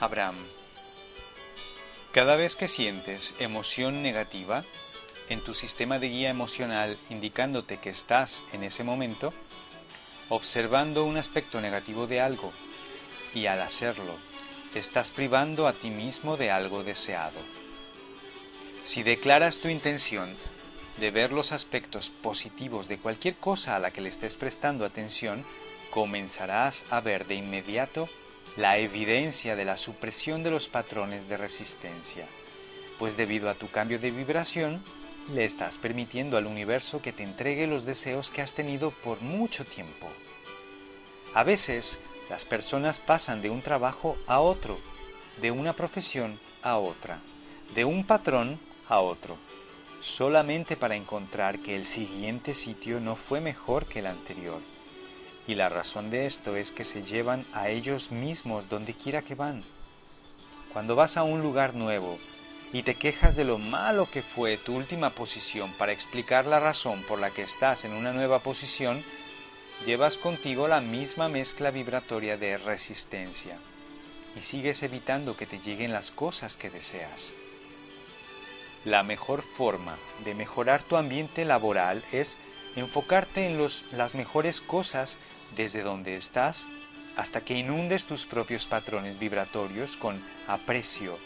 Abraham. Cada vez que sientes emoción negativa en tu sistema de guía emocional indicándote que estás en ese momento observando un aspecto negativo de algo y al hacerlo te estás privando a ti mismo de algo deseado. Si declaras tu intención de ver los aspectos positivos de cualquier cosa a la que le estés prestando atención, comenzarás a ver de inmediato la evidencia de la supresión de los patrones de resistencia, pues debido a tu cambio de vibración, le estás permitiendo al universo que te entregue los deseos que has tenido por mucho tiempo. A veces, las personas pasan de un trabajo a otro, de una profesión a otra, de un patrón a otro, solamente para encontrar que el siguiente sitio no fue mejor que el anterior. Y la razón de esto es que se llevan a ellos mismos donde quiera que van. Cuando vas a un lugar nuevo y te quejas de lo malo que fue tu última posición para explicar la razón por la que estás en una nueva posición, llevas contigo la misma mezcla vibratoria de resistencia y sigues evitando que te lleguen las cosas que deseas. La mejor forma de mejorar tu ambiente laboral es enfocarte en las mejores cosas desde donde estás hasta que inundes tus propios patrones vibratorios con aprecio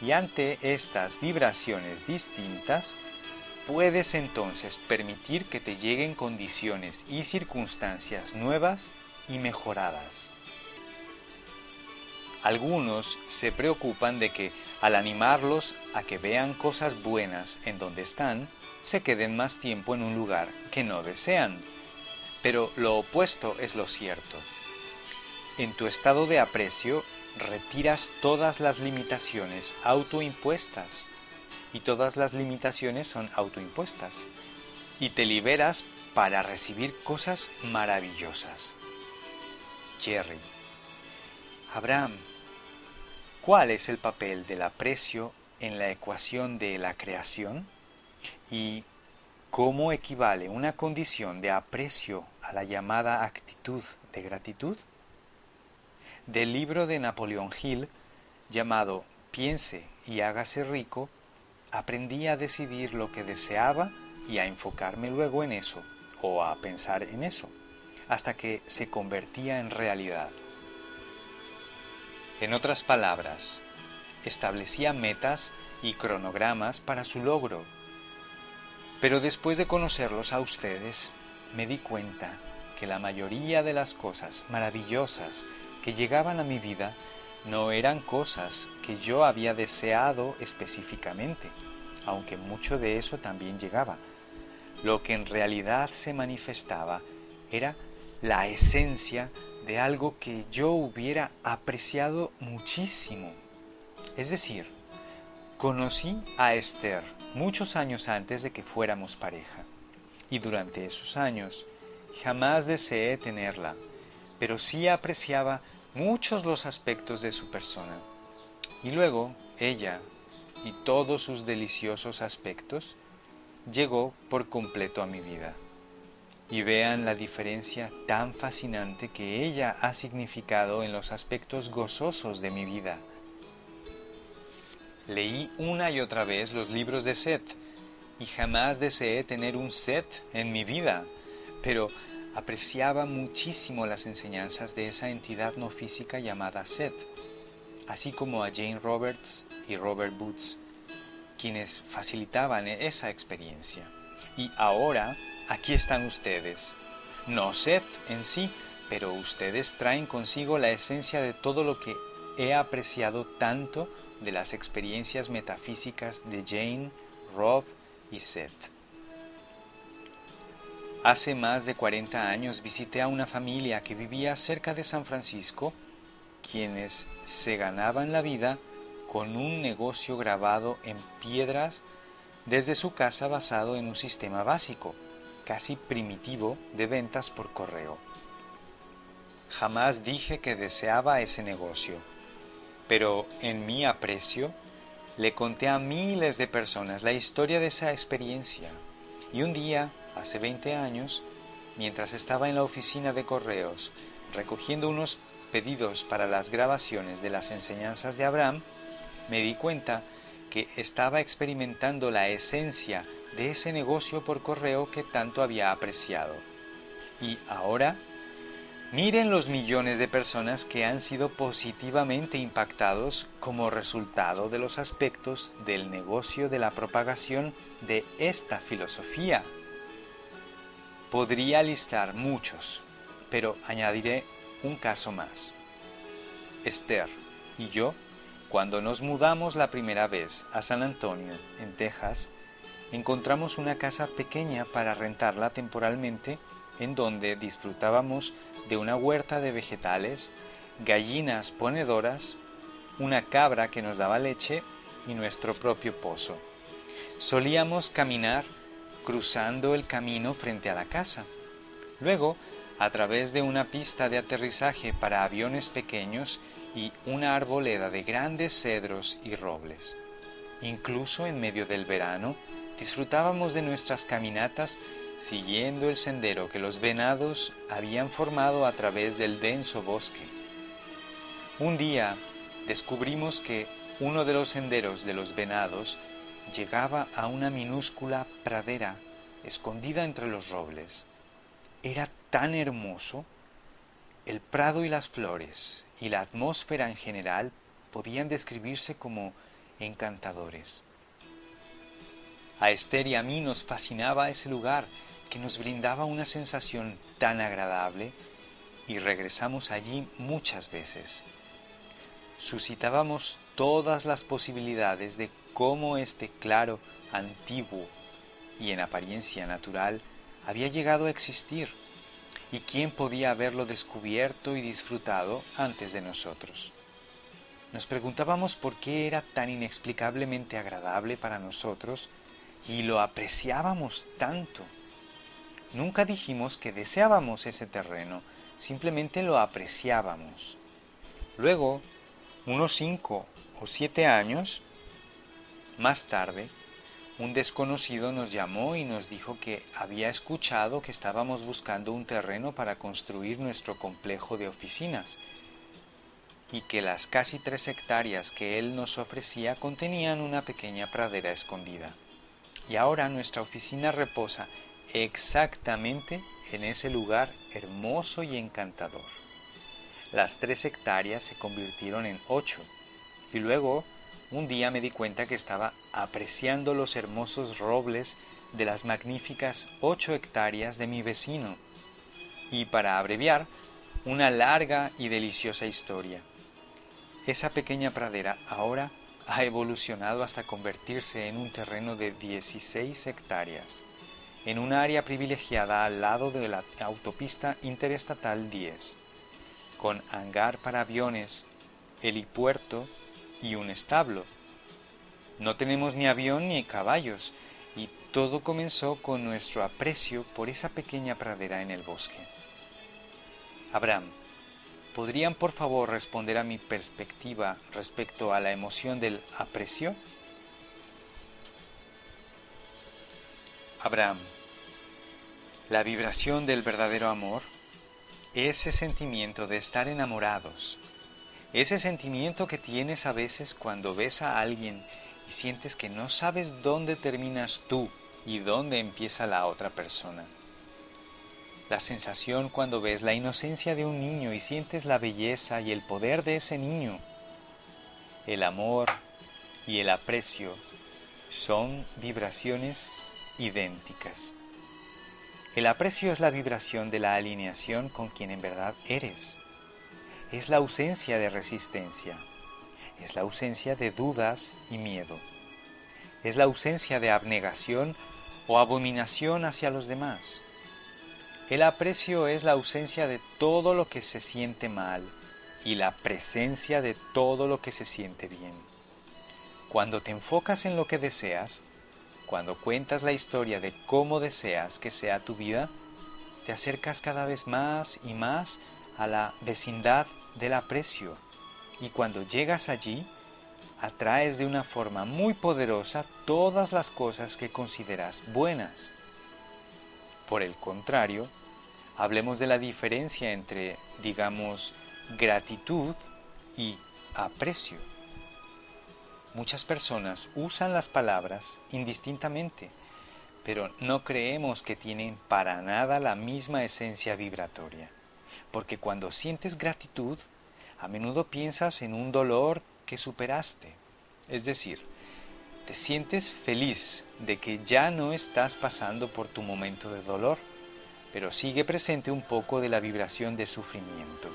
y ante estas vibraciones distintas puedes entonces permitir que te lleguen condiciones y circunstancias nuevas y mejoradas. Algunos se preocupan de que al animarlos a que vean cosas buenas en donde están, se queden más tiempo en un lugar que no desean pero lo opuesto es lo cierto. En tu estado de aprecio retiras todas las limitaciones autoimpuestas y todas las limitaciones son autoimpuestas y te liberas para recibir cosas maravillosas. Jerry. Abraham, ¿cuál es el papel del aprecio en la ecuación de la creación? ¿Y ¿Cómo equivale una condición de aprecio a la llamada actitud de gratitud? Del libro de Napoleón Hill, llamado Piense y hágase rico, aprendí a decidir lo que deseaba y a enfocarme luego en eso, o a pensar en eso, hasta que se convertía en realidad. En otras palabras, establecía metas y cronogramas para su logro pero después de conocerlos a ustedes, me di cuenta que la mayoría de las cosas maravillosas que llegaban a mi vida no eran cosas que yo había deseado específicamente, aunque mucho de eso también llegaba. Lo que en realidad se manifestaba era la esencia de algo que yo hubiera apreciado muchísimo. Es decir, conocí a Esther muchos años antes de que fuéramos pareja. Y durante esos años jamás deseé tenerla, pero sí apreciaba muchos los aspectos de su persona. Y luego ella y todos sus deliciosos aspectos llegó por completo a mi vida. Y vean la diferencia tan fascinante que ella ha significado en los aspectos gozosos de mi vida. Leí una y otra vez los libros de Seth y jamás deseé tener un Seth en mi vida, pero apreciaba muchísimo las enseñanzas de esa entidad no física llamada Seth, así como a Jane Roberts y Robert Boots, quienes facilitaban esa experiencia. Y ahora aquí están ustedes, no Seth en sí, pero ustedes traen consigo la esencia de todo lo que he apreciado tanto de las experiencias metafísicas de Jane, Rob y Seth. Hace más de 40 años visité a una familia que vivía cerca de San Francisco quienes se ganaban la vida con un negocio grabado en piedras desde su casa basado en un sistema básico, casi primitivo, de ventas por correo. Jamás dije que deseaba ese negocio, pero en mi aprecio le conté a miles de personas la historia de esa experiencia y un día, hace 20 años, mientras estaba en la oficina de correos recogiendo unos pedidos para las grabaciones de las enseñanzas de Abraham, me di cuenta que estaba experimentando la esencia de ese negocio por correo que tanto había apreciado. Y ahora, miren los millones de personas que han sido positivamente impactados como resultado de los aspectos del negocio de la propagación de esta filosofía. Podría listar muchos, pero añadiré un caso más. Esther y yo, cuando nos mudamos la primera vez a San Antonio, en Texas, encontramos una casa pequeña para rentarla temporalmente en donde disfrutábamos de una huerta de vegetales, gallinas ponedoras, una cabra que nos daba leche y nuestro propio pozo. Solíamos caminar cruzando el camino frente a la casa. Luego a través de una pista de aterrizaje para aviones pequeños y una arboleda de grandes cedros y robles. Incluso en medio del verano disfrutábamos de nuestras caminatas siguiendo el sendero que los venados habían formado a través del denso bosque. Un día descubrimos que uno de los senderos de los venados llegaba a una minúscula pradera escondida entre los robles. Era tan hermoso, el prado y las flores y la atmósfera en general podían describirse como encantadores. A Esther y a mí nos fascinaba ese lugar que nos brindaba una sensación tan agradable y regresamos allí muchas veces. Suscitábamos todas las posibilidades de cómo este claro, antiguo y en apariencia natural había llegado a existir y quién podía haberlo descubierto y disfrutado antes de nosotros. Nos preguntábamos por qué era tan inexplicablemente agradable para nosotros y lo apreciábamos tanto. Nunca dijimos que deseábamos ese terreno, simplemente lo apreciábamos. Luego, unos cinco o siete años más tarde, un desconocido nos llamó y nos dijo que había escuchado que estábamos buscando un terreno para construir nuestro complejo de oficinas y que las casi tres hectáreas que él nos ofrecía contenían una pequeña pradera escondida. Y ahora nuestra oficina reposa exactamente en ese lugar hermoso y encantador. Las tres hectáreas se convirtieron en ocho y luego un día me di cuenta que estaba apreciando los hermosos robles de las magníficas ocho hectáreas de mi vecino. Y para abreviar, una larga y deliciosa historia. Esa pequeña pradera ahora ha evolucionado hasta convertirse en un terreno de 16 hectáreas, en un área privilegiada al lado de la autopista interestatal 10, con hangar para aviones, helipuerto y un establo. No tenemos ni avión ni caballos, y todo comenzó con nuestro aprecio por esa pequeña pradera en el bosque. Abraham, ¿podrían por favor responder a mi perspectiva respecto a la emoción del aprecio? Abraham, la vibración del verdadero amor, ese sentimiento de estar enamorados, ese sentimiento que tienes a veces cuando ves a alguien y sientes que no sabes dónde terminas tú y dónde empieza la otra persona. La sensación cuando ves la inocencia de un niño y sientes la belleza y el poder de ese niño. El amor y el aprecio son vibraciones idénticas. El aprecio es la vibración de la alineación con quien en verdad eres es la ausencia de resistencia, es la ausencia de dudas y miedo, es la ausencia de abnegación o abominación hacia los demás. El aprecio es la ausencia de todo lo que se siente mal y la presencia de todo lo que se siente bien. Cuando te enfocas en lo que deseas, cuando cuentas la historia de cómo deseas que sea tu vida, te acercas cada vez más y más a la vecindad del aprecio. Y cuando llegas allí, atraes de una forma muy poderosa todas las cosas que consideras buenas. Por el contrario, hablemos de la diferencia entre, digamos, gratitud y aprecio. Muchas personas usan las palabras indistintamente, pero no creemos que tienen para nada la misma esencia vibratoria, porque cuando sientes gratitud, a menudo piensas en un dolor que superaste, es decir, te sientes feliz de que ya no estás pasando por tu momento de dolor, pero sigue presente un poco de la vibración de sufrimiento.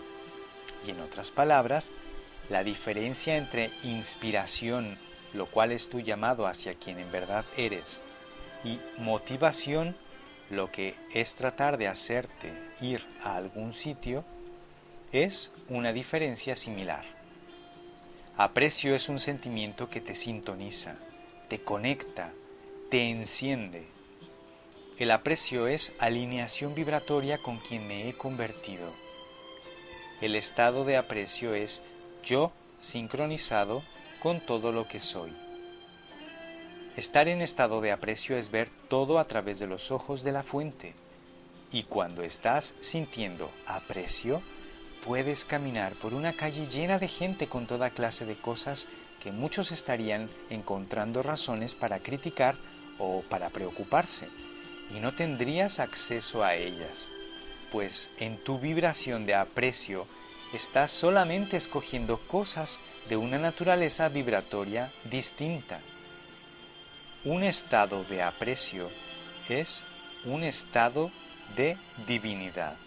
Y en otras palabras, la diferencia entre inspiración, lo cual es tu llamado hacia quien en verdad eres, y motivación, lo que es tratar de hacerte ir a algún sitio, es una diferencia similar. Aprecio es un sentimiento que te sintoniza, te conecta, te enciende. El aprecio es alineación vibratoria con quien me he convertido. El estado de aprecio es yo sincronizado con todo lo que soy. Estar en estado de aprecio es ver todo a través de los ojos de la fuente. Y cuando estás sintiendo aprecio, puedes caminar por una calle llena de gente con toda clase de cosas que muchos estarían encontrando razones para criticar o para preocuparse, y no tendrías acceso a ellas, pues en tu vibración de aprecio estás solamente escogiendo cosas de una naturaleza vibratoria distinta. Un estado de aprecio es un estado de divinidad.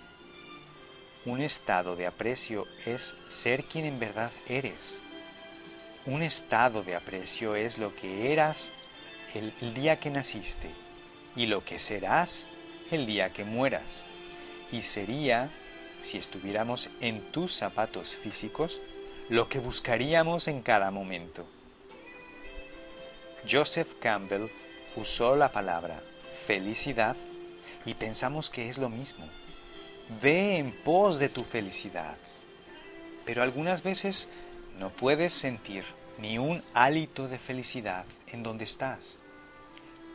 Un estado de aprecio es ser quien en verdad eres. Un estado de aprecio es lo que eras el, día que naciste y lo que serás el día que mueras. Y sería si estuviéramos en tus zapatos físicos, lo que buscaríamos en cada momento. Joseph Campbell usó la palabra felicidad y pensamos que es lo mismo. Ve en pos de tu felicidad. Pero algunas veces no puedes sentir ni un hálito de felicidad en donde estás.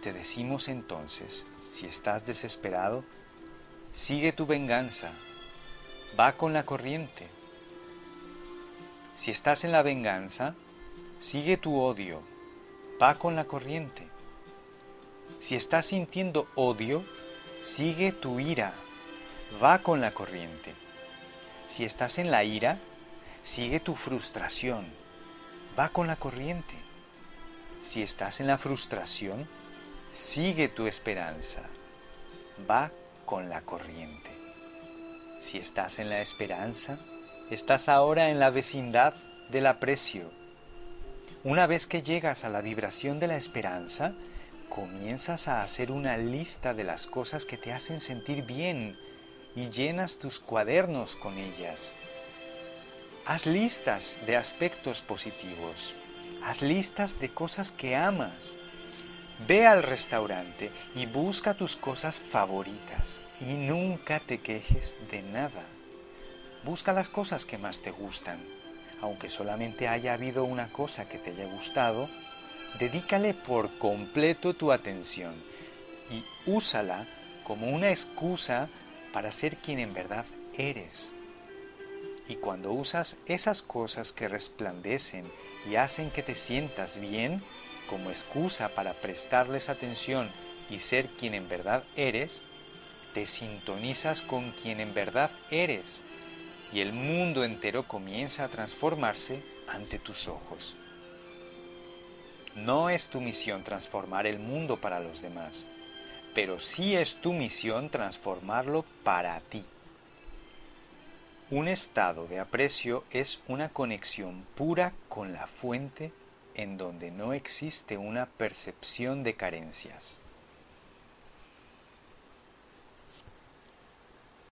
Te decimos entonces, si estás desesperado, sigue tu venganza, va con la corriente. Si estás en la venganza, sigue tu odio, va con la corriente. Si estás sintiendo odio, sigue tu ira, va con la corriente. Si estás en la ira, sigue tu frustración, va con la corriente. Si estás en la frustración, sigue tu esperanza, va con la corriente. Si estás en la esperanza, estás ahora en la vecindad del aprecio. Una vez que llegas a la vibración de la esperanza, comienzas a hacer una lista de las cosas que te hacen sentir bien y llenas tus cuadernos con ellas. Haz listas de aspectos positivos. Haz listas de cosas que amas. Ve al restaurante y busca tus cosas favoritas y nunca te quejes de nada. Busca las cosas que más te gustan. Aunque solamente haya habido una cosa que te haya gustado, dedícale por completo tu atención y úsala como una excusa para ser quien en verdad eres. Y cuando usas esas cosas que resplandecen y hacen que te sientas bien, como excusa para prestarles atención y ser quien en verdad eres, te sintonizas con quien en verdad eres y el mundo entero comienza a transformarse ante tus ojos. No es tu misión transformar el mundo para los demás, pero sí es tu misión transformarlo para ti. Un estado de aprecio es una conexión pura con la fuente en donde no existe una percepción de carencias.